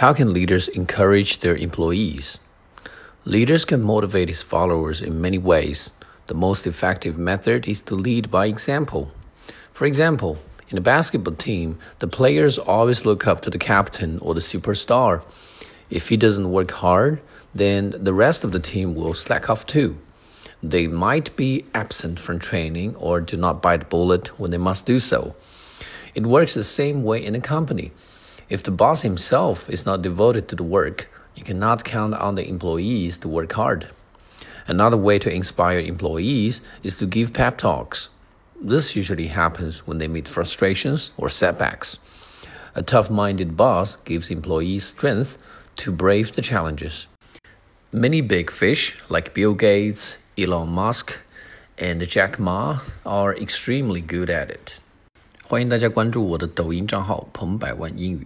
How can leaders encourage their employees? Leaders can motivate his followers in many ways. The most effective method is to lead by example. For example, in a basketball team, the players always look up to the captain or the superstar. If he doesn't work hard, then the rest of the team will slack off too. They might be absent from training or do not bite the bullet when they must do so. It works the same way in a company. If the boss himself is not devoted to the work, you cannot count on the employees to work hard. Another way to inspire employees is to give pep talks. This usually happens when they meet frustrations or setbacks. A tough minded boss gives employees strength to brave the challenges. Many big fish, like Bill Gates, Elon Musk, and Jack Ma, are extremely good at it. 欢迎大家关注我的抖音账号“彭百万英语”。